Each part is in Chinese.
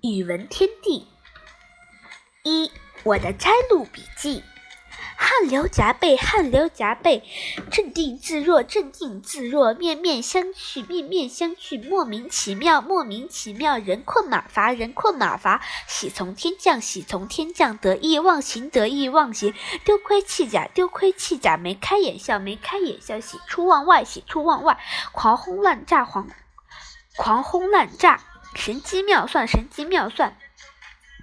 语文天地一，我的摘录笔记。汗流浃背，汗流浃背，镇定自若，镇定自若，面面相觑，面面相觑，莫名其妙，莫名其妙，人困马乏，人困马乏，喜从天降，喜从天降，得意忘形，得意忘形，丢盔弃甲，丢盔弃甲，眉开眼笑，眉开眼笑，喜出望外，喜出望外，狂轰滥炸，狂狂轰滥炸，神机妙算，神机妙算。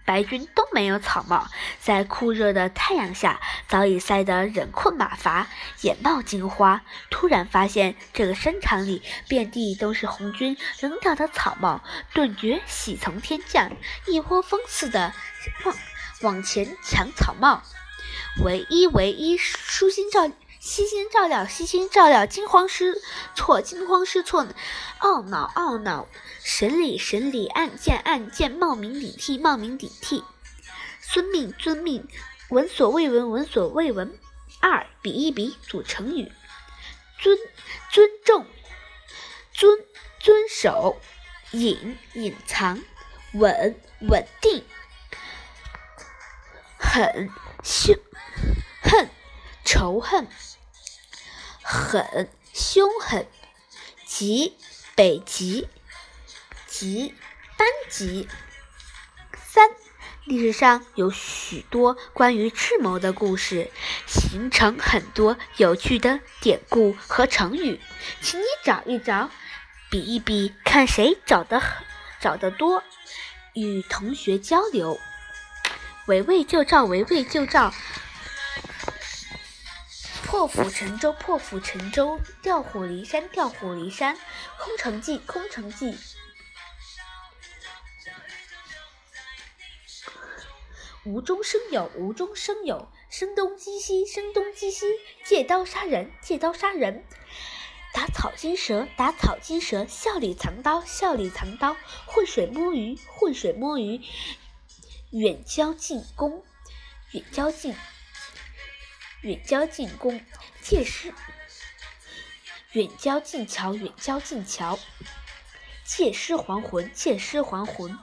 白军都没有草帽，在酷热的太阳下，早已晒得人困马乏，眼冒金花。突然发现这个山场里遍地都是红军扔掉的草帽，顿觉喜从天降，一窝蜂似的往往前抢草帽。唯一唯一，舒心照。悉心照料，悉心照料，惊慌失措，惊慌失措，懊恼，懊恼，审理，审理，案件，案件，冒名顶替，冒名顶替，遵命，遵命，闻所未闻，闻所未闻。二，比一比，组成语：尊，尊重，遵，遵守，隐，隐藏，稳，稳定，狠，凶，恨，仇恨。狠，凶狠，极，北极，极，班级。三，历史上有许多关于智谋的故事，形成很多有趣的典故和成语，请你找一找，比一比，看谁找的找得多，与同学交流。围魏救赵，围魏救赵。破釜沉舟，破釜沉舟；调虎离山，调虎离山；空城计，空城计；无中生有，无中生有；声东击西，声东击西；借刀杀人，借刀杀人；打草惊蛇，打草惊蛇；笑里藏刀，笑里藏刀；浑水摸鱼，浑水摸鱼；远交近攻，远交近。远交近攻，借尸；远交近桥，远交近桥；借尸还魂，借尸还魂。